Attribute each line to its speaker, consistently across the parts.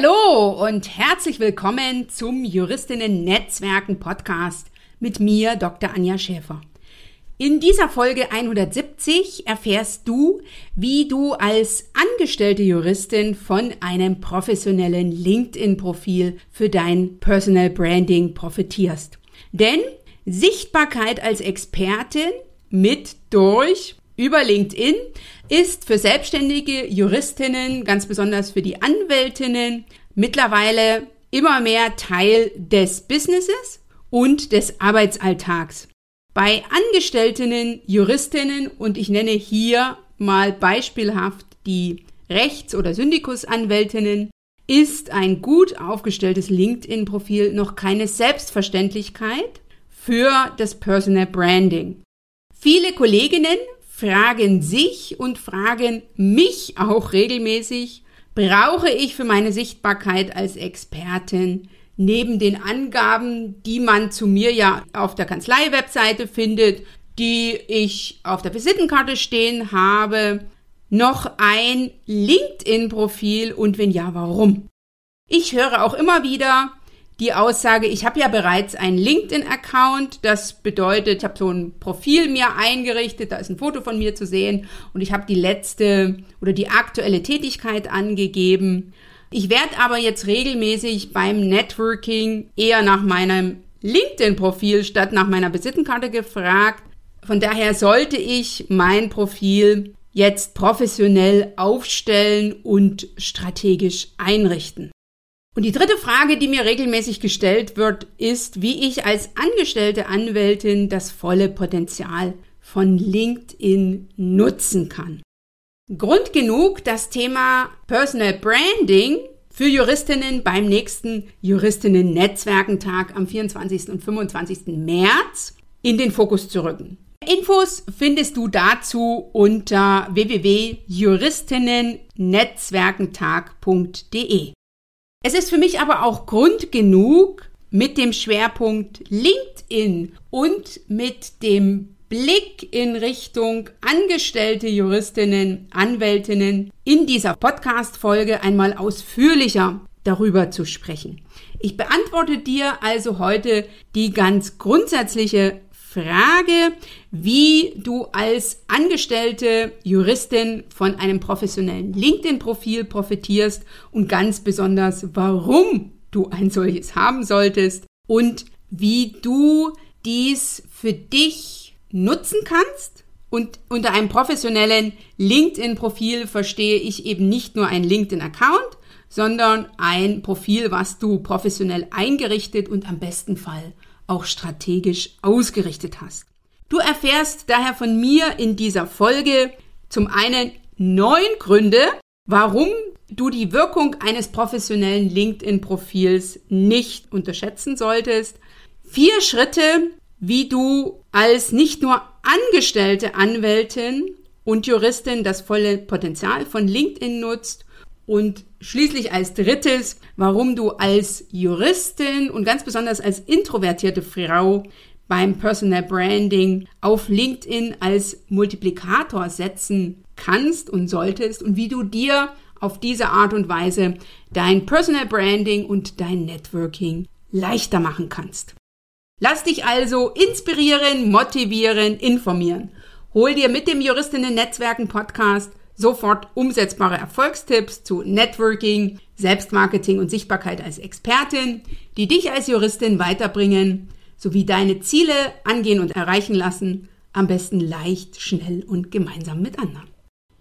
Speaker 1: Hallo und herzlich willkommen zum Juristinnen Netzwerken Podcast mit mir, Dr. Anja Schäfer. In dieser Folge 170 erfährst du, wie du als angestellte Juristin von einem professionellen LinkedIn-Profil für dein Personal Branding profitierst. Denn Sichtbarkeit als Expertin mit durch über LinkedIn ist für selbstständige Juristinnen, ganz besonders für die Anwältinnen, mittlerweile immer mehr Teil des Businesses und des Arbeitsalltags. Bei Angestellten, Juristinnen und ich nenne hier mal beispielhaft die Rechts- oder Syndikusanwältinnen, ist ein gut aufgestelltes LinkedIn-Profil noch keine Selbstverständlichkeit für das Personal Branding. Viele Kolleginnen fragen sich und fragen mich auch regelmäßig, brauche ich für meine Sichtbarkeit als Expertin neben den Angaben, die man zu mir ja auf der Kanzlei-Webseite findet, die ich auf der Visitenkarte stehen habe, noch ein LinkedIn-Profil und wenn ja, warum? Ich höre auch immer wieder, die Aussage, ich habe ja bereits einen LinkedIn-Account. Das bedeutet, ich habe so ein Profil mir eingerichtet, da ist ein Foto von mir zu sehen und ich habe die letzte oder die aktuelle Tätigkeit angegeben. Ich werde aber jetzt regelmäßig beim Networking eher nach meinem LinkedIn-Profil statt nach meiner Visitenkarte gefragt. Von daher sollte ich mein Profil jetzt professionell aufstellen und strategisch einrichten. Und die dritte Frage, die mir regelmäßig gestellt wird, ist, wie ich als angestellte Anwältin das volle Potenzial von LinkedIn nutzen kann. Grund genug, das Thema Personal Branding für Juristinnen beim nächsten Juristinnen-Netzwerkentag am 24. und 25. März in den Fokus zu rücken. Infos findest du dazu unter www.juristinnennetzwerkentag.de. Es ist für mich aber auch Grund genug, mit dem Schwerpunkt LinkedIn und mit dem Blick in Richtung angestellte Juristinnen, Anwältinnen in dieser Podcast-Folge einmal ausführlicher darüber zu sprechen. Ich beantworte dir also heute die ganz grundsätzliche Frage, wie du als angestellte Juristin von einem professionellen LinkedIn-Profil profitierst und ganz besonders, warum du ein solches haben solltest und wie du dies für dich nutzen kannst. Und unter einem professionellen LinkedIn-Profil verstehe ich eben nicht nur ein LinkedIn-Account, sondern ein Profil, was du professionell eingerichtet und am besten Fall auch strategisch ausgerichtet hast. Du erfährst daher von mir in dieser Folge zum einen neun Gründe, warum du die Wirkung eines professionellen LinkedIn-Profils nicht unterschätzen solltest. Vier Schritte, wie du als nicht nur angestellte Anwältin und Juristin das volle Potenzial von LinkedIn nutzt und schließlich als drittes, warum du als Juristin und ganz besonders als introvertierte Frau beim Personal Branding auf LinkedIn als Multiplikator setzen kannst und solltest und wie du dir auf diese Art und Weise dein Personal Branding und dein Networking leichter machen kannst. Lass dich also inspirieren, motivieren, informieren. Hol dir mit dem Juristinnen Netzwerken Podcast sofort umsetzbare Erfolgstipps zu Networking, Selbstmarketing und Sichtbarkeit als Expertin, die dich als Juristin weiterbringen, sowie deine Ziele angehen und erreichen lassen, am besten leicht, schnell und gemeinsam mit anderen.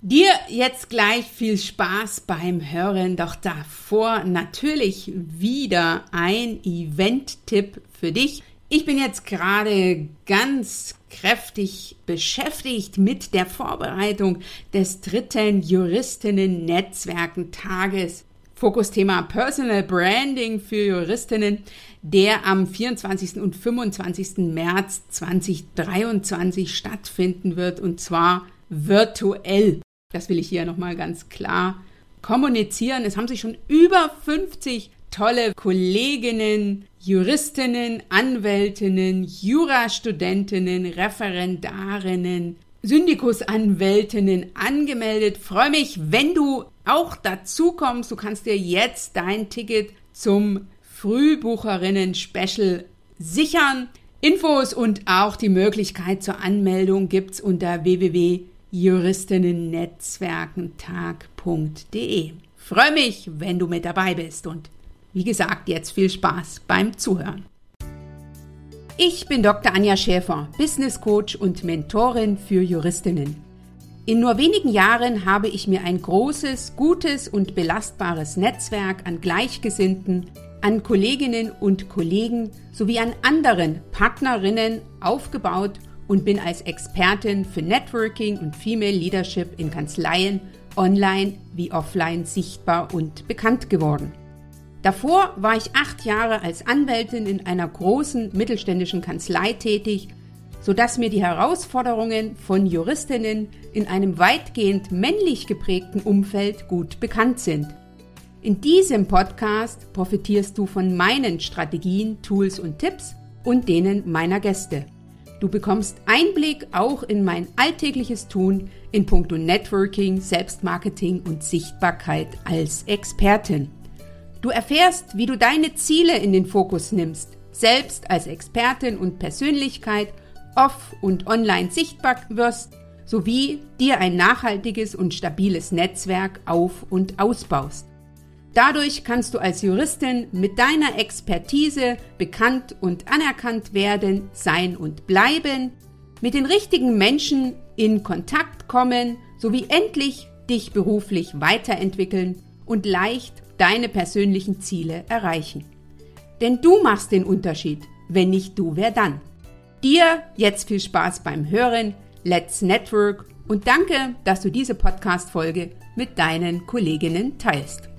Speaker 1: Dir jetzt gleich viel Spaß beim Hören, doch davor natürlich wieder ein Event-Tipp für dich. Ich bin jetzt gerade ganz kräftig beschäftigt mit der Vorbereitung des dritten Juristinnen-Netzwerken-Tages. Fokusthema Personal Branding für Juristinnen, der am 24. und 25. März 2023 stattfinden wird und zwar virtuell. Das will ich hier nochmal ganz klar kommunizieren. Es haben sich schon über 50 tolle Kolleginnen, Juristinnen, Anwältinnen, Jurastudentinnen, Referendarinnen, Syndikusanwältinnen angemeldet. Freue mich, wenn du auch dazu kommst. Du kannst dir jetzt dein Ticket zum Frühbucherinnen-Special sichern. Infos und auch die Möglichkeit zur Anmeldung gibt's unter www.juristinnennetzwerkentag.de. Freue mich, wenn du mit dabei bist und wie gesagt, jetzt viel Spaß beim Zuhören. Ich bin Dr. Anja Schäfer, Business Coach und Mentorin für Juristinnen. In nur wenigen Jahren habe ich mir ein großes, gutes und belastbares Netzwerk an Gleichgesinnten an Kolleginnen und Kollegen sowie an anderen Partnerinnen aufgebaut und bin als Expertin für Networking und Female Leadership in Kanzleien online wie offline sichtbar und bekannt geworden. Davor war ich acht Jahre als Anwältin in einer großen mittelständischen Kanzlei tätig, sodass mir die Herausforderungen von Juristinnen in einem weitgehend männlich geprägten Umfeld gut bekannt sind. In diesem Podcast profitierst du von meinen Strategien, Tools und Tipps und denen meiner Gäste. Du bekommst Einblick auch in mein alltägliches Tun in puncto Networking, Selbstmarketing und Sichtbarkeit als Expertin. Du erfährst, wie du deine Ziele in den Fokus nimmst, selbst als Expertin und Persönlichkeit off- und online sichtbar wirst, sowie dir ein nachhaltiges und stabiles Netzwerk auf- und ausbaust. Dadurch kannst du als Juristin mit deiner Expertise bekannt und anerkannt werden, sein und bleiben, mit den richtigen Menschen in Kontakt kommen sowie endlich dich beruflich weiterentwickeln und leicht deine persönlichen Ziele erreichen. Denn du machst den Unterschied. Wenn nicht du, wer dann? Dir jetzt viel Spaß beim Hören. Let's Network und danke, dass du diese Podcast-Folge mit deinen Kolleginnen teilst.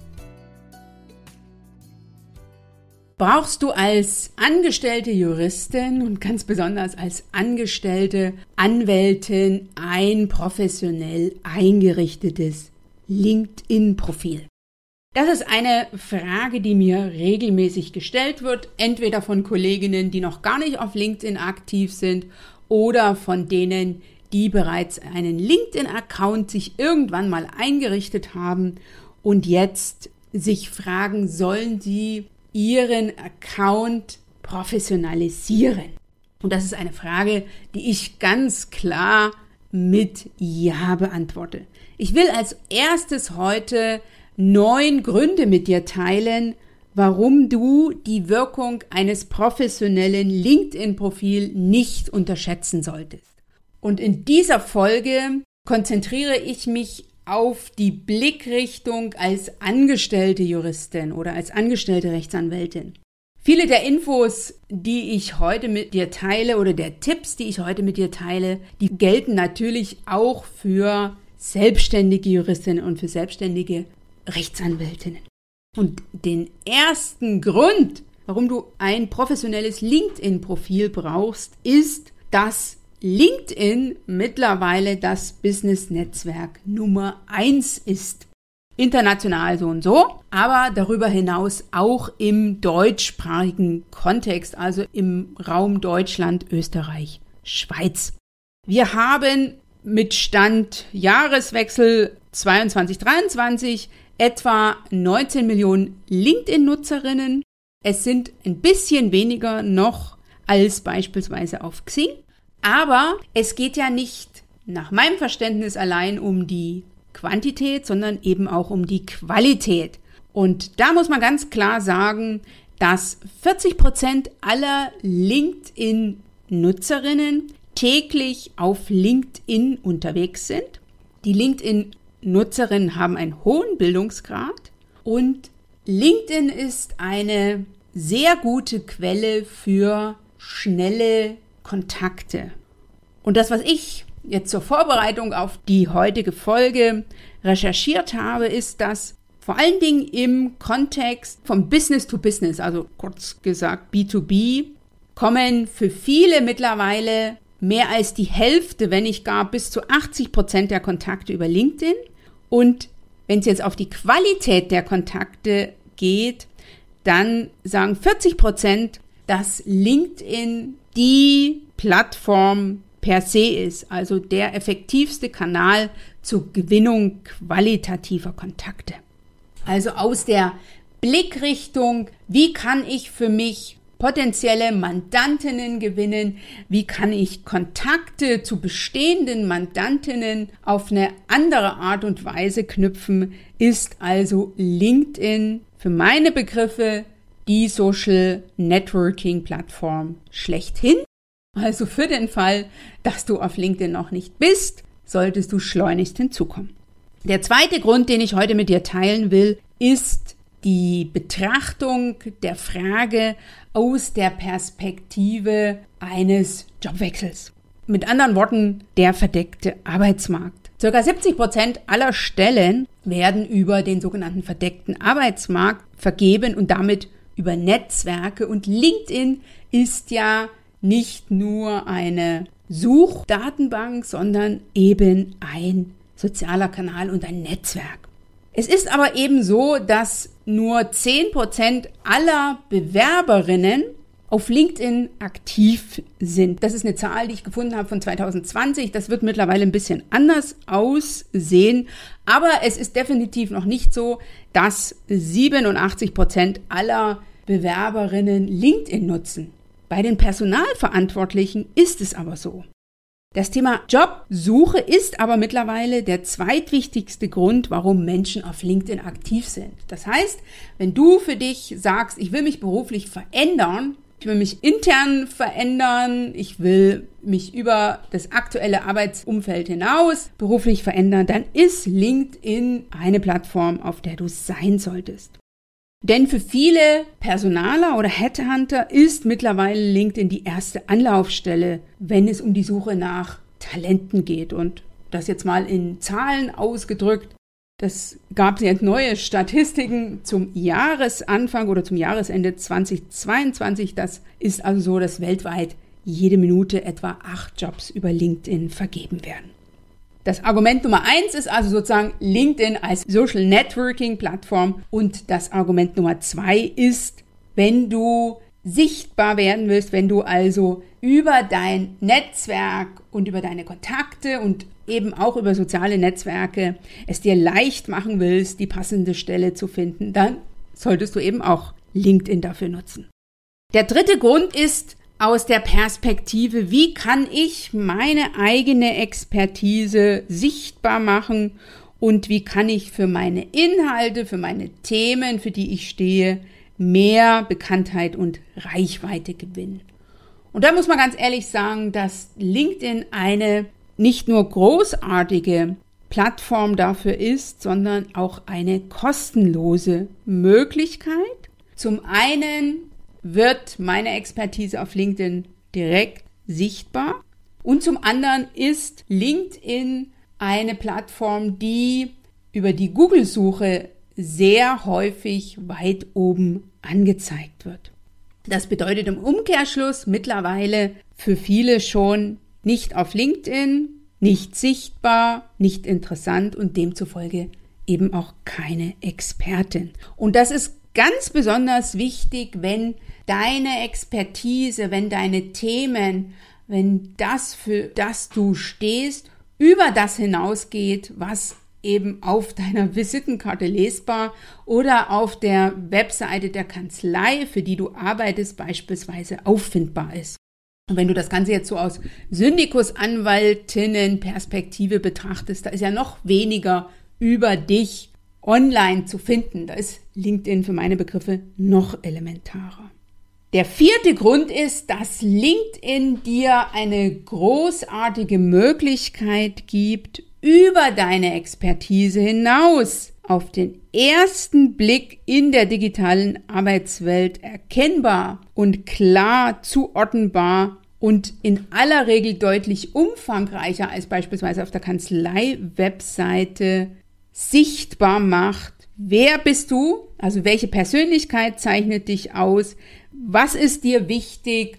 Speaker 1: brauchst du als angestellte Juristin und ganz besonders als angestellte Anwältin ein professionell eingerichtetes LinkedIn-Profil. Das ist eine Frage, die mir regelmäßig gestellt wird, entweder von Kolleginnen, die noch gar nicht auf LinkedIn aktiv sind oder von denen, die bereits einen LinkedIn-Account sich irgendwann mal eingerichtet haben und jetzt sich fragen, sollen sie ihren Account professionalisieren? Und das ist eine Frage, die ich ganz klar mit Ja beantworte. Ich will als erstes heute neun Gründe mit dir teilen, warum du die Wirkung eines professionellen LinkedIn-Profil nicht unterschätzen solltest. Und in dieser Folge konzentriere ich mich auf die Blickrichtung als angestellte Juristin oder als angestellte Rechtsanwältin. Viele der Infos, die ich heute mit dir teile oder der Tipps, die ich heute mit dir teile, die gelten natürlich auch für selbstständige Juristinnen und für selbstständige Rechtsanwältinnen. Und den ersten Grund, warum du ein professionelles LinkedIn-Profil brauchst, ist, dass LinkedIn mittlerweile das Business-Netzwerk Nummer eins ist. International so und so, aber darüber hinaus auch im deutschsprachigen Kontext, also im Raum Deutschland, Österreich, Schweiz. Wir haben mit Stand Jahreswechsel 22-23 etwa 19 Millionen LinkedIn-Nutzerinnen. Es sind ein bisschen weniger noch als beispielsweise auf Xing. Aber es geht ja nicht nach meinem Verständnis allein um die Quantität, sondern eben auch um die Qualität. Und da muss man ganz klar sagen, dass 40 Prozent aller LinkedIn-Nutzerinnen täglich auf LinkedIn unterwegs sind. Die LinkedIn-Nutzerinnen haben einen hohen Bildungsgrad und LinkedIn ist eine sehr gute Quelle für schnelle Kontakte. Und das, was ich jetzt zur Vorbereitung auf die heutige Folge recherchiert habe, ist, dass vor allen Dingen im Kontext vom Business to Business, also kurz gesagt B2B, kommen für viele mittlerweile mehr als die Hälfte, wenn nicht gar bis zu 80 Prozent der Kontakte über LinkedIn. Und wenn es jetzt auf die Qualität der Kontakte geht, dann sagen 40 Prozent, dass LinkedIn die Plattform per se ist, also der effektivste Kanal zur Gewinnung qualitativer Kontakte. Also aus der Blickrichtung, wie kann ich für mich potenzielle Mandantinnen gewinnen, wie kann ich Kontakte zu bestehenden Mandantinnen auf eine andere Art und Weise knüpfen, ist also LinkedIn für meine Begriffe die Social Networking Plattform schlechthin. Also für den Fall, dass du auf LinkedIn noch nicht bist, solltest du schleunigst hinzukommen. Der zweite Grund, den ich heute mit dir teilen will, ist die Betrachtung der Frage aus der Perspektive eines Jobwechsels. Mit anderen Worten, der verdeckte Arbeitsmarkt. Circa 70 Prozent aller Stellen werden über den sogenannten verdeckten Arbeitsmarkt vergeben und damit über Netzwerke. Und LinkedIn ist ja nicht nur eine Suchdatenbank, sondern eben ein sozialer Kanal und ein Netzwerk. Es ist aber eben so, dass nur 10% aller Bewerberinnen auf LinkedIn aktiv sind. Das ist eine Zahl, die ich gefunden habe von 2020. Das wird mittlerweile ein bisschen anders aussehen. Aber es ist definitiv noch nicht so, dass 87% aller Bewerberinnen LinkedIn nutzen. Bei den Personalverantwortlichen ist es aber so. Das Thema Jobsuche ist aber mittlerweile der zweitwichtigste Grund, warum Menschen auf LinkedIn aktiv sind. Das heißt, wenn du für dich sagst, ich will mich beruflich verändern, ich will mich intern verändern, ich will mich über das aktuelle Arbeitsumfeld hinaus beruflich verändern, dann ist LinkedIn eine Plattform, auf der du sein solltest. Denn für viele Personaler oder Headhunter ist mittlerweile LinkedIn die erste Anlaufstelle, wenn es um die Suche nach Talenten geht. Und das jetzt mal in Zahlen ausgedrückt. Das gab jetzt neue Statistiken zum Jahresanfang oder zum Jahresende 2022. Das ist also so, dass weltweit jede Minute etwa acht Jobs über LinkedIn vergeben werden. Das Argument Nummer eins ist also sozusagen LinkedIn als Social Networking Plattform und das Argument Nummer zwei ist, wenn du sichtbar werden willst, wenn du also über dein Netzwerk und über deine Kontakte und eben auch über soziale Netzwerke es dir leicht machen willst, die passende Stelle zu finden, dann solltest du eben auch LinkedIn dafür nutzen. Der dritte Grund ist, aus der Perspektive, wie kann ich meine eigene Expertise sichtbar machen und wie kann ich für meine Inhalte, für meine Themen, für die ich stehe, mehr Bekanntheit und Reichweite gewinnen. Und da muss man ganz ehrlich sagen, dass LinkedIn eine nicht nur großartige Plattform dafür ist, sondern auch eine kostenlose Möglichkeit. Zum einen wird meine Expertise auf LinkedIn direkt sichtbar. Und zum anderen ist LinkedIn eine Plattform, die über die Google-Suche sehr häufig weit oben angezeigt wird. Das bedeutet im Umkehrschluss mittlerweile für viele schon nicht auf LinkedIn, nicht sichtbar, nicht interessant und demzufolge eben auch keine Expertin. Und das ist ganz besonders wichtig, wenn deine Expertise, wenn deine Themen, wenn das, für das du stehst, über das hinausgeht, was eben auf deiner Visitenkarte lesbar oder auf der Webseite der Kanzlei, für die du arbeitest, beispielsweise auffindbar ist. Und wenn du das Ganze jetzt so aus Syndikusanwaltinnen-Perspektive betrachtest, da ist ja noch weniger über dich online zu finden. Da ist LinkedIn für meine Begriffe noch elementarer. Der vierte Grund ist, dass LinkedIn dir eine großartige Möglichkeit gibt, über deine Expertise hinaus auf den ersten Blick in der digitalen Arbeitswelt erkennbar und klar zuordnenbar und in aller Regel deutlich umfangreicher als beispielsweise auf der Kanzlei-Webseite sichtbar macht, wer bist du, also welche Persönlichkeit zeichnet dich aus, was ist dir wichtig?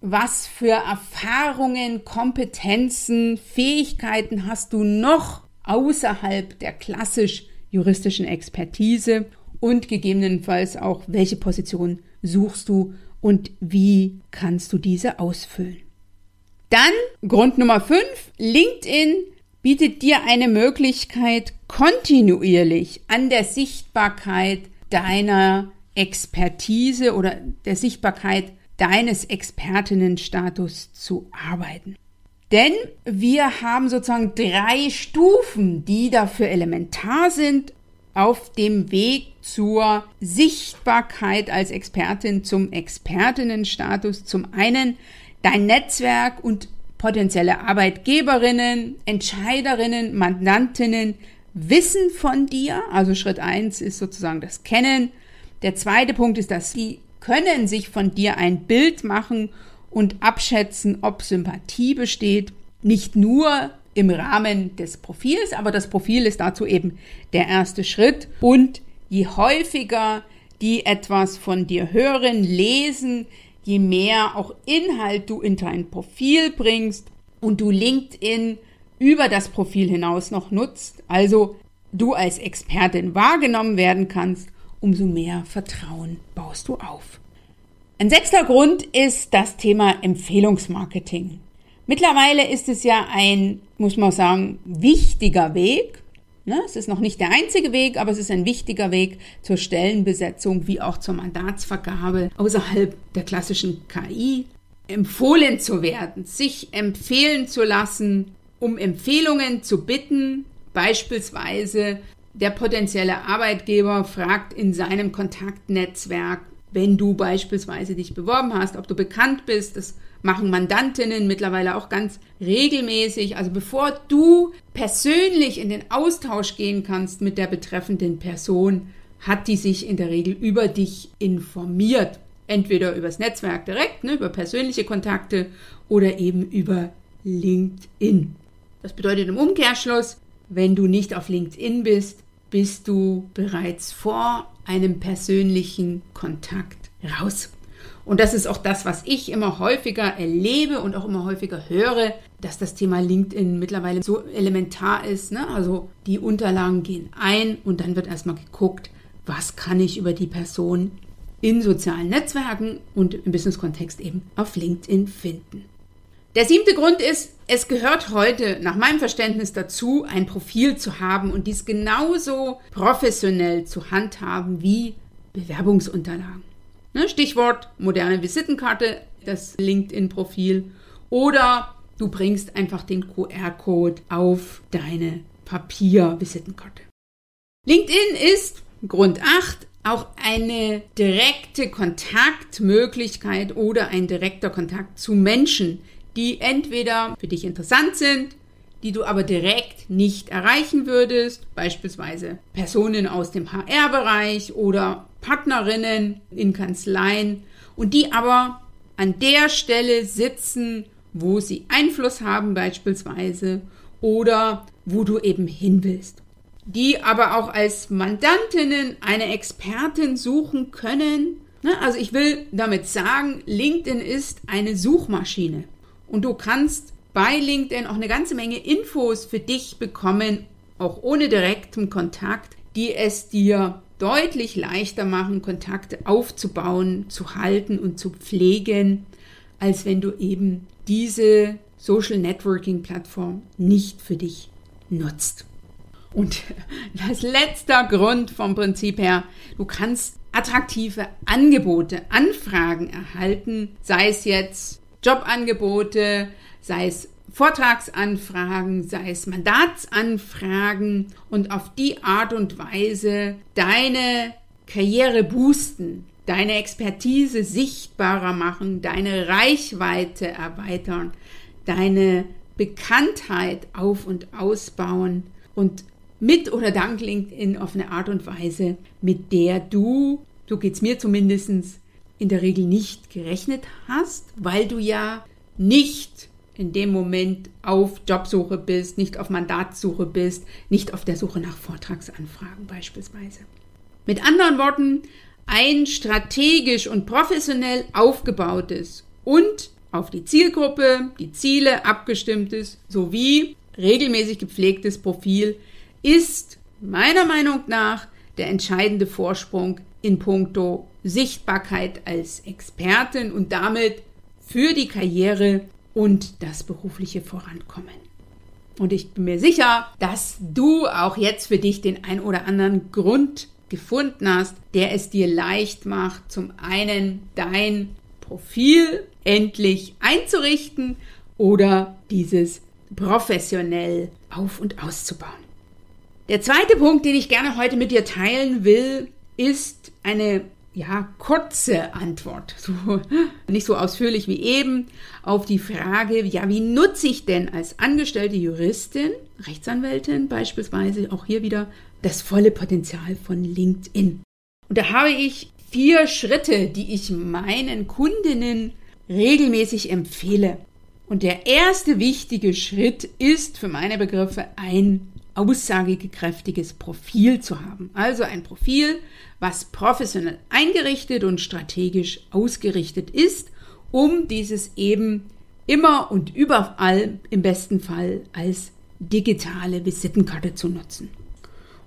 Speaker 1: Was für Erfahrungen, Kompetenzen, Fähigkeiten hast du noch außerhalb der klassisch juristischen Expertise? Und gegebenenfalls auch, welche Position suchst du und wie kannst du diese ausfüllen? Dann Grund Nummer 5, LinkedIn bietet dir eine Möglichkeit, kontinuierlich an der Sichtbarkeit deiner Expertise oder der Sichtbarkeit deines Expertinnenstatus zu arbeiten. Denn wir haben sozusagen drei Stufen, die dafür elementar sind auf dem Weg zur Sichtbarkeit als Expertin zum Expertinnenstatus. Zum einen dein Netzwerk und potenzielle Arbeitgeberinnen, Entscheiderinnen, Mandantinnen wissen von dir. Also Schritt eins ist sozusagen das Kennen. Der zweite Punkt ist, dass sie können sich von dir ein Bild machen und abschätzen, ob Sympathie besteht. Nicht nur im Rahmen des Profils, aber das Profil ist dazu eben der erste Schritt. Und je häufiger die etwas von dir hören, lesen, je mehr auch Inhalt du in dein Profil bringst und du LinkedIn über das Profil hinaus noch nutzt, also du als Expertin wahrgenommen werden kannst, umso mehr Vertrauen baust du auf. Ein sechster Grund ist das Thema Empfehlungsmarketing. Mittlerweile ist es ja ein, muss man sagen, wichtiger Weg. Ne? Es ist noch nicht der einzige Weg, aber es ist ein wichtiger Weg zur Stellenbesetzung wie auch zur Mandatsvergabe außerhalb der klassischen KI. Empfohlen zu werden, sich empfehlen zu lassen, um Empfehlungen zu bitten, beispielsweise der potenzielle Arbeitgeber fragt in seinem Kontaktnetzwerk, wenn du beispielsweise dich beworben hast, ob du bekannt bist, das machen Mandantinnen mittlerweile auch ganz regelmäßig. Also bevor du persönlich in den Austausch gehen kannst mit der betreffenden Person, hat die sich in der Regel über dich informiert. Entweder übers Netzwerk direkt, ne, über persönliche Kontakte oder eben über LinkedIn. Das bedeutet im Umkehrschluss, wenn du nicht auf LinkedIn bist, bist du bereits vor einem persönlichen Kontakt raus. Und das ist auch das, was ich immer häufiger erlebe und auch immer häufiger höre, dass das Thema LinkedIn mittlerweile so elementar ist. Ne? Also die Unterlagen gehen ein und dann wird erstmal geguckt, was kann ich über die Person in sozialen Netzwerken und im Business-Kontext eben auf LinkedIn finden. Der siebte Grund ist, es gehört heute nach meinem Verständnis dazu, ein Profil zu haben und dies genauso professionell zu handhaben wie Bewerbungsunterlagen. Ne? Stichwort moderne Visitenkarte, das LinkedIn-Profil. Oder du bringst einfach den QR-Code auf deine Papier-Visitenkarte. LinkedIn ist Grund 8 auch eine direkte Kontaktmöglichkeit oder ein direkter Kontakt zu Menschen, die entweder für dich interessant sind, die du aber direkt nicht erreichen würdest, beispielsweise Personen aus dem HR-Bereich oder Partnerinnen in Kanzleien und die aber an der Stelle sitzen, wo sie Einfluss haben beispielsweise oder wo du eben hin willst. Die aber auch als Mandantinnen eine Expertin suchen können. Ne, also ich will damit sagen, LinkedIn ist eine Suchmaschine und du kannst bei LinkedIn auch eine ganze Menge Infos für dich bekommen, auch ohne direkten Kontakt, die es dir deutlich leichter machen, Kontakte aufzubauen, zu halten und zu pflegen, als wenn du eben diese Social Networking Plattform nicht für dich nutzt. Und als letzter Grund vom Prinzip her, du kannst attraktive Angebote, Anfragen erhalten, sei es jetzt Jobangebote, sei es Vortragsanfragen, sei es Mandatsanfragen und auf die Art und Weise deine Karriere boosten, deine Expertise sichtbarer machen, deine Reichweite erweitern, deine Bekanntheit auf und ausbauen und mit oder dank LinkedIn auf eine Art und Weise, mit der du, so geht's mir zumindest, in der Regel nicht gerechnet hast, weil du ja nicht in dem Moment auf Jobsuche bist, nicht auf Mandatssuche bist, nicht auf der Suche nach Vortragsanfragen beispielsweise. Mit anderen Worten, ein strategisch und professionell aufgebautes und auf die Zielgruppe, die Ziele abgestimmtes sowie regelmäßig gepflegtes Profil ist meiner Meinung nach der entscheidende Vorsprung in puncto Sichtbarkeit als Expertin und damit für die Karriere und das berufliche Vorankommen. Und ich bin mir sicher, dass du auch jetzt für dich den ein oder anderen Grund gefunden hast, der es dir leicht macht, zum einen dein Profil endlich einzurichten oder dieses professionell auf und auszubauen. Der zweite Punkt, den ich gerne heute mit dir teilen will, ist eine ja, kurze Antwort, so, nicht so ausführlich wie eben, auf die Frage, ja, wie nutze ich denn als angestellte Juristin, Rechtsanwältin beispielsweise, auch hier wieder das volle Potenzial von LinkedIn. Und da habe ich vier Schritte, die ich meinen Kundinnen regelmäßig empfehle. Und der erste wichtige Schritt ist für meine Begriffe ein aussagekräftiges Profil zu haben. Also ein Profil, was professionell eingerichtet und strategisch ausgerichtet ist, um dieses eben immer und überall im besten Fall als digitale Visitenkarte zu nutzen.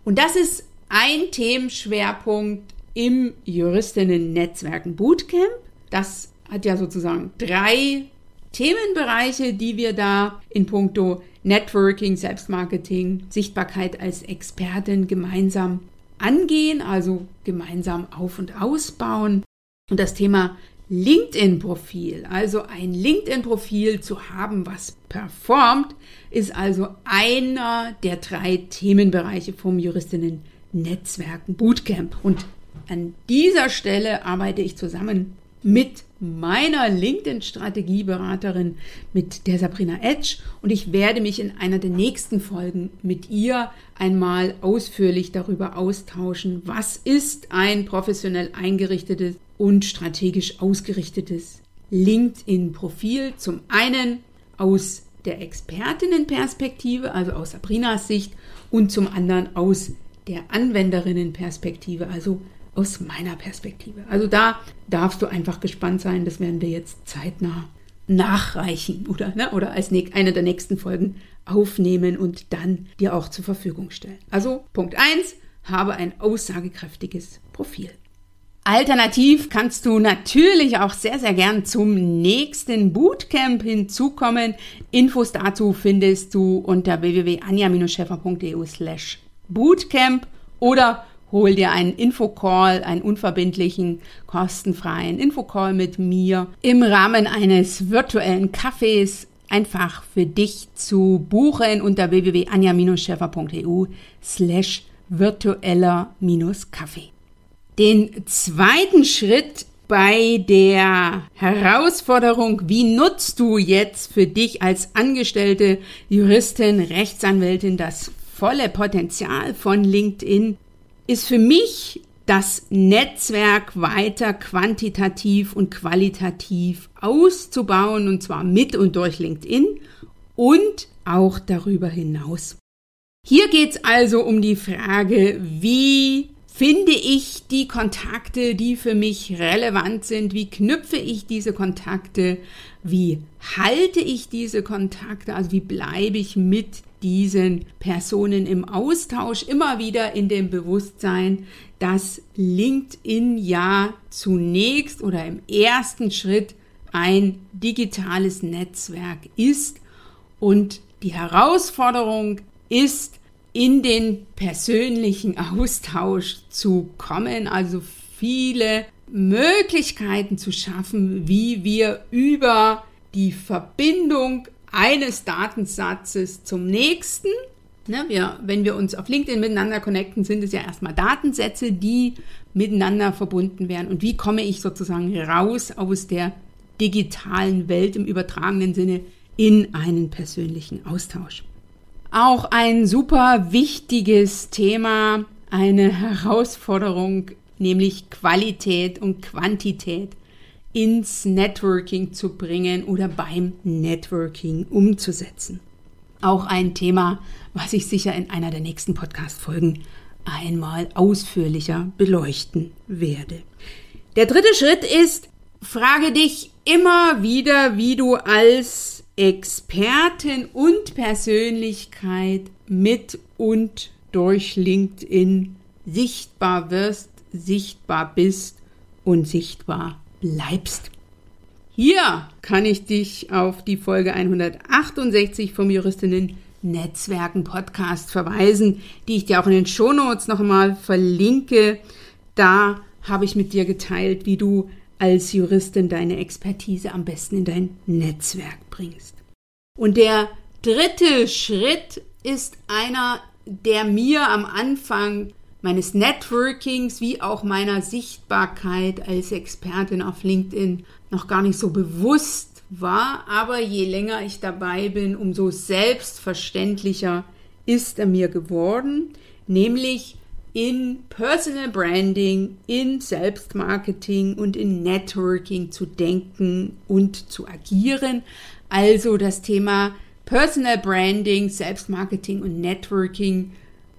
Speaker 1: Und das ist ein Themenschwerpunkt im Juristinnen-Netzwerken Bootcamp. Das hat ja sozusagen drei Themenbereiche, die wir da in puncto Networking, Selbstmarketing, Sichtbarkeit als Expertin gemeinsam angehen, also gemeinsam auf und ausbauen. Und das Thema LinkedIn-Profil, also ein LinkedIn-Profil zu haben, was performt, ist also einer der drei Themenbereiche vom Juristinnen-Netzwerken Bootcamp. Und an dieser Stelle arbeite ich zusammen mit meiner LinkedIn-Strategieberaterin, mit der Sabrina Edge. Und ich werde mich in einer der nächsten Folgen mit ihr einmal ausführlich darüber austauschen, was ist ein professionell eingerichtetes und strategisch ausgerichtetes LinkedIn-Profil. Zum einen aus der Expertinnenperspektive, also aus Sabrinas Sicht, und zum anderen aus der Anwenderinnenperspektive, also aus meiner Perspektive. Also da darfst du einfach gespannt sein. Das werden wir jetzt zeitnah nachreichen oder, ne, oder als eine der nächsten Folgen aufnehmen und dann dir auch zur Verfügung stellen. Also Punkt 1, habe ein aussagekräftiges Profil. Alternativ kannst du natürlich auch sehr, sehr gern zum nächsten Bootcamp hinzukommen. Infos dazu findest du unter www.anja-scheffer.eu slash Bootcamp oder hol dir einen Infocall, einen unverbindlichen, kostenfreien Infocall mit mir im Rahmen eines virtuellen Kaffees einfach für dich zu buchen unter www.anja-scheffer.eu slash virtueller-kaffee. Den zweiten Schritt bei der Herausforderung, wie nutzt du jetzt für dich als angestellte Juristin, Rechtsanwältin das volle Potenzial von LinkedIn, ist für mich das Netzwerk weiter quantitativ und qualitativ auszubauen, und zwar mit und durch LinkedIn und auch darüber hinaus. Hier geht es also um die Frage, wie finde ich die Kontakte, die für mich relevant sind, wie knüpfe ich diese Kontakte, wie halte ich diese Kontakte, also wie bleibe ich mit diesen Personen im Austausch, immer wieder in dem Bewusstsein, dass LinkedIn ja zunächst oder im ersten Schritt ein digitales Netzwerk ist und die Herausforderung ist, in den persönlichen Austausch zu kommen, also viele Möglichkeiten zu schaffen, wie wir über die Verbindung eines Datensatzes zum nächsten. Ne, wir, wenn wir uns auf LinkedIn miteinander connecten, sind es ja erstmal Datensätze, die miteinander verbunden werden. Und wie komme ich sozusagen raus aus der digitalen Welt im übertragenen Sinne in einen persönlichen Austausch? Auch ein super wichtiges Thema, eine Herausforderung, nämlich Qualität und Quantität ins Networking zu bringen oder beim Networking umzusetzen. Auch ein Thema, was ich sicher in einer der nächsten Podcast-Folgen einmal ausführlicher beleuchten werde. Der dritte Schritt ist, frage dich immer wieder, wie du als Expertin und Persönlichkeit mit und durch LinkedIn sichtbar wirst, sichtbar bist und sichtbar bleibst. Hier kann ich dich auf die Folge 168 vom Juristinnen Netzwerken Podcast verweisen, die ich dir auch in den Shownotes noch einmal verlinke. Da habe ich mit dir geteilt, wie du als Juristin deine Expertise am besten in dein Netzwerk bringst. Und der dritte Schritt ist einer, der mir am Anfang meines Networkings wie auch meiner Sichtbarkeit als Expertin auf LinkedIn noch gar nicht so bewusst war, aber je länger ich dabei bin, umso selbstverständlicher ist er mir geworden, nämlich in Personal Branding, in Selbstmarketing und in Networking zu denken und zu agieren. Also das Thema Personal Branding, Selbstmarketing und Networking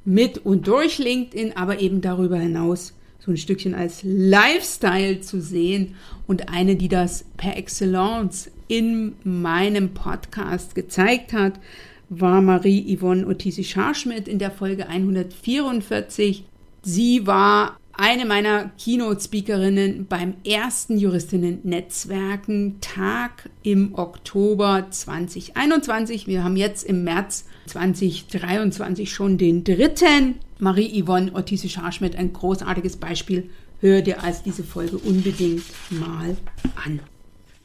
Speaker 1: mit und durch LinkedIn, aber eben darüber hinaus so ein Stückchen als Lifestyle zu sehen und eine, die das per Excellence in meinem Podcast gezeigt hat, war Marie-Yvonne Otisi-Scharschmidt in der Folge 144. Sie war eine meiner Keynote-Speakerinnen beim ersten Juristinnen-Netzwerken-Tag im Oktober 2021. Wir haben jetzt im März 2023 schon den dritten. Marie-Yvonne Ottisi-Scharschmidt, ein großartiges Beispiel. Hör dir also diese Folge unbedingt mal an.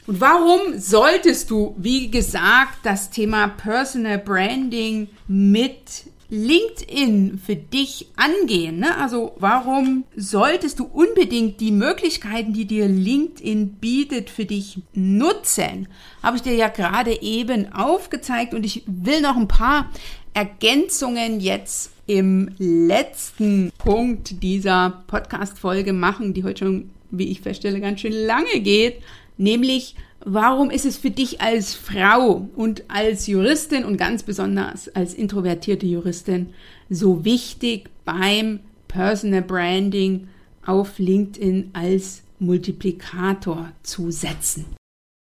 Speaker 1: Und warum solltest du, wie gesagt, das Thema Personal Branding mit LinkedIn für dich angehen? Ne? Also warum solltest du unbedingt die Möglichkeiten, die dir LinkedIn bietet, für dich nutzen? Habe ich dir ja gerade eben aufgezeigt und ich will noch ein paar Ergänzungen jetzt im letzten Punkt dieser Podcast-Folge machen, die heute schon, wie ich feststelle, ganz schön lange geht, nämlich Warum ist es für dich als Frau und als Juristin und ganz besonders als introvertierte Juristin so wichtig beim Personal Branding auf LinkedIn als Multiplikator zu setzen?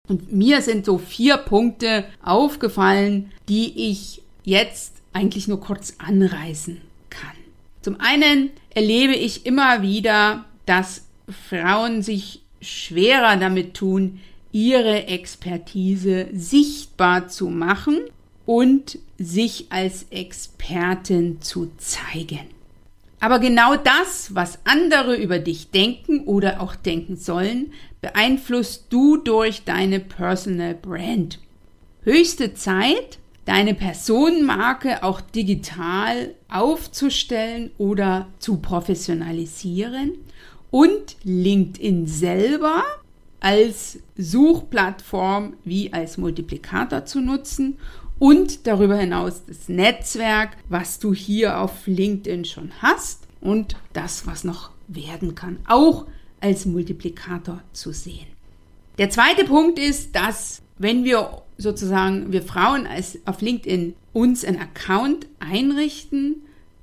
Speaker 1: Und mir sind so vier Punkte aufgefallen, die ich jetzt eigentlich nur kurz anreißen kann. Zum einen erlebe ich immer wieder, dass Frauen sich schwerer damit tun, ihre Expertise sichtbar zu machen und sich als Expertin zu zeigen. Aber genau das, was andere über dich denken oder auch denken sollen, beeinflusst du durch deine Personal Brand. Höchste Zeit, deine Personenmarke auch digital aufzustellen oder zu professionalisieren und LinkedIn selber als Suchplattform wie als Multiplikator zu nutzen und darüber hinaus das Netzwerk, was du hier auf LinkedIn schon hast und das, was noch werden kann, auch als Multiplikator zu sehen. Der zweite Punkt ist, dass wenn wir sozusagen, wir Frauen als auf LinkedIn uns einen Account einrichten,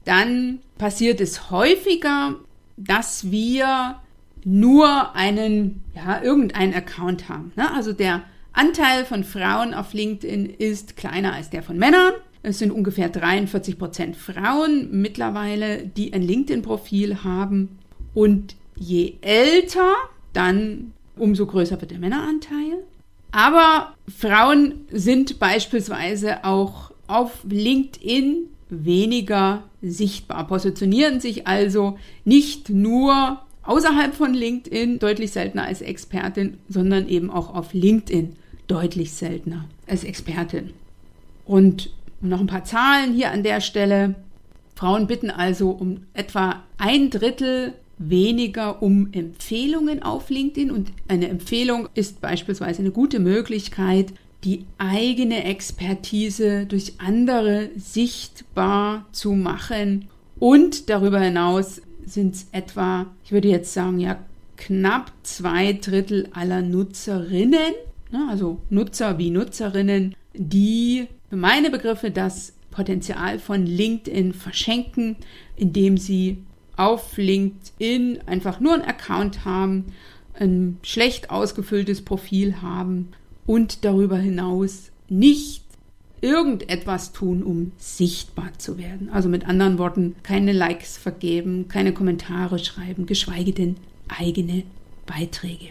Speaker 1: dann passiert es häufiger, dass wir nur einen, ja, irgendeinen Account haben. Ne? Also der Anteil von Frauen auf LinkedIn ist kleiner als der von Männern. Es sind ungefähr 43 Prozent Frauen mittlerweile, die ein LinkedIn-Profil haben. Und je älter, dann umso größer wird der Männeranteil. Aber Frauen sind beispielsweise auch auf LinkedIn weniger sichtbar, positionieren sich also nicht nur außerhalb von LinkedIn deutlich seltener als Expertin, sondern eben auch auf LinkedIn deutlich seltener als Expertin. Und noch ein paar Zahlen hier an der Stelle. Frauen bitten also um etwa ein Drittel weniger um Empfehlungen auf LinkedIn und eine Empfehlung ist beispielsweise eine gute Möglichkeit, die eigene Expertise durch andere sichtbar zu machen. Und darüber hinaus sind es etwa, ich würde jetzt sagen, ja, knapp zwei Drittel aller Nutzerinnen, ne, also Nutzer wie Nutzerinnen, die für meine Begriffe das Potenzial von LinkedIn verschenken, indem sie auf LinkedIn einfach nur einen Account haben, ein schlecht ausgefülltes Profil haben und darüber hinaus nicht irgendetwas tun, um sichtbar zu werden. Also mit anderen Worten, keine Likes vergeben, keine Kommentare schreiben, geschweige denn eigene Beiträge.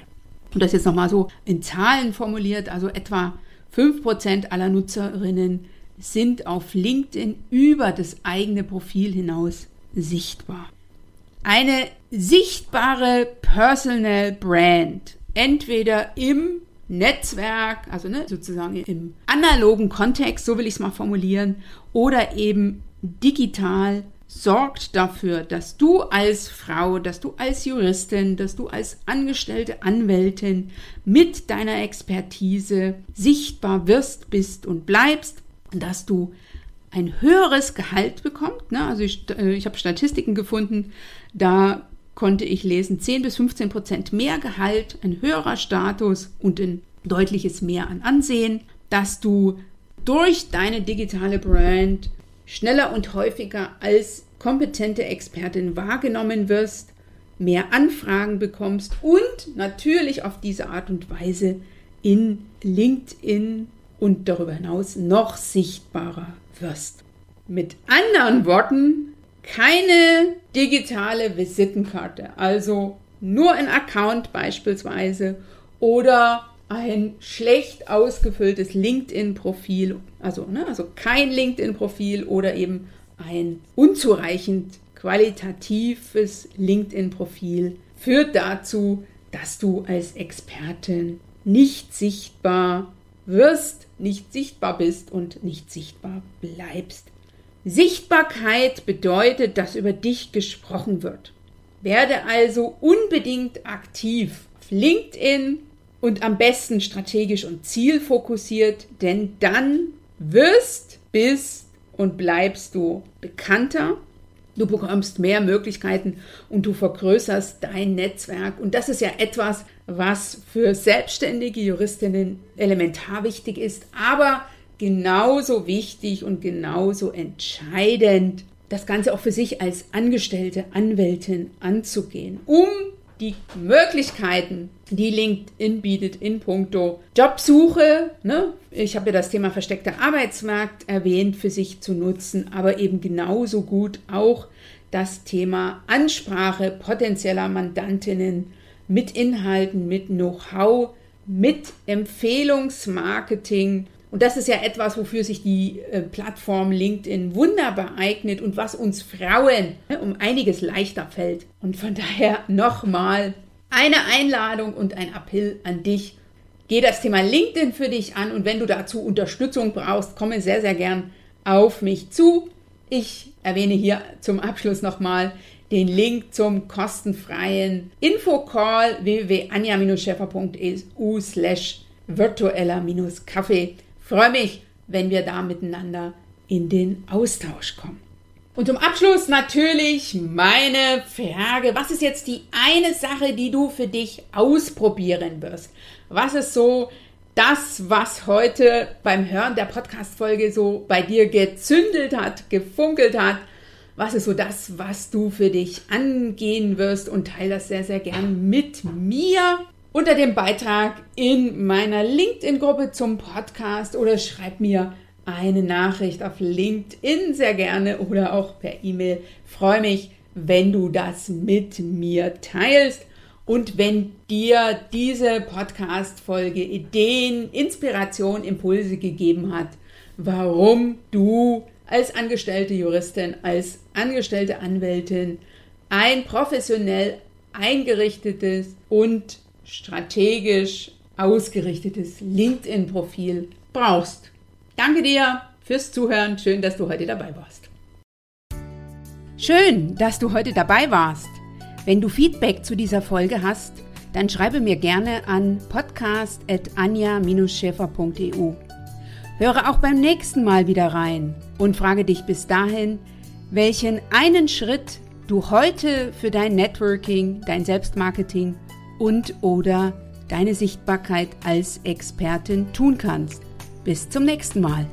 Speaker 1: Und das jetzt nochmal so in Zahlen formuliert, also etwa 5% aller Nutzerinnen sind auf LinkedIn über das eigene Profil hinaus sichtbar. Eine sichtbare Personal Brand, entweder im Netzwerk, also ne, sozusagen im analogen Kontext, so will ich es mal formulieren, oder eben digital sorgt dafür, dass du als Frau, dass du als Juristin, dass du als angestellte Anwältin mit deiner Expertise sichtbar wirst, bist und bleibst, dass du ein höheres Gehalt bekommst. Ne? Also ich, äh, ich habe Statistiken gefunden, da konnte ich lesen, 10 bis 15 Prozent mehr Gehalt, ein höherer Status und ein deutliches Mehr an Ansehen, dass du durch deine digitale Brand schneller und häufiger als kompetente Expertin wahrgenommen wirst, mehr Anfragen bekommst und natürlich auf diese Art und Weise in LinkedIn und darüber hinaus noch sichtbarer wirst. Mit anderen Worten, keine digitale Visitenkarte, also nur ein Account beispielsweise oder ein schlecht ausgefülltes LinkedIn-Profil, also, ne, also kein LinkedIn-Profil oder eben ein unzureichend qualitatives LinkedIn-Profil führt dazu, dass du als Expertin nicht sichtbar wirst, nicht sichtbar bist und nicht sichtbar bleibst. Sichtbarkeit bedeutet, dass über dich gesprochen wird. Werde also unbedingt aktiv auf LinkedIn und am besten strategisch und zielfokussiert, denn dann wirst, bist und bleibst du bekannter, du bekommst mehr Möglichkeiten und du vergrößerst dein Netzwerk. Und das ist ja etwas, was für selbstständige Juristinnen elementar wichtig ist, aber genauso wichtig und genauso entscheidend, das Ganze auch für sich als angestellte Anwältin anzugehen, um die Möglichkeiten, die LinkedIn bietet in puncto Jobsuche. Ne? Ich habe ja das Thema versteckter Arbeitsmarkt erwähnt, für sich zu nutzen, aber eben genauso gut auch das Thema Ansprache potenzieller Mandantinnen mit Inhalten, mit Know-how, mit Empfehlungsmarketing und das ist ja etwas, wofür sich die äh, Plattform LinkedIn wunderbar eignet und was uns Frauen ne, um einiges leichter fällt. Und von daher nochmal eine Einladung und ein Appell an dich. Geh das Thema LinkedIn für dich an und wenn du dazu Unterstützung brauchst, komme sehr, sehr gern auf mich zu. Ich erwähne hier zum Abschluss nochmal den Link zum kostenfreien Infocall www.anja-scheffer.eu slash virtueller-kaffee freue mich, wenn wir da miteinander in den Austausch kommen. Und zum Abschluss natürlich meine Frage, was ist jetzt die eine Sache, die du für dich ausprobieren wirst? Was ist so das, was heute beim Hören der Podcast-Folge so bei dir gezündelt hat, gefunkelt hat? Was ist so das, was du für dich angehen wirst? Und teile das sehr, sehr gern mit mir unter dem Beitrag in meiner LinkedIn-Gruppe zum Podcast oder schreib mir eine Nachricht auf LinkedIn sehr gerne oder auch per E-Mail. Freue mich, wenn du das mit mir teilst. Und wenn dir diese Podcast-Folge Ideen, Inspiration, Impulse gegeben hat, warum du als angestellte Juristin, als angestellte Anwältin ein professionell eingerichtetes und strategisch ausgerichtetes LinkedIn-Profil brauchst. Danke dir fürs Zuhören. Schön, dass du heute dabei warst. Schön, dass du heute dabei warst. Wenn du Feedback zu dieser Folge hast, dann schreibe mir gerne an podcast.anja-schäfer.eu. Höre auch beim nächsten Mal wieder rein und frage dich bis dahin, welchen einen Schritt du heute für dein Networking, dein Selbstmarketing und oder deine Sichtbarkeit als Expertin tun kannst. Bis zum nächsten Mal.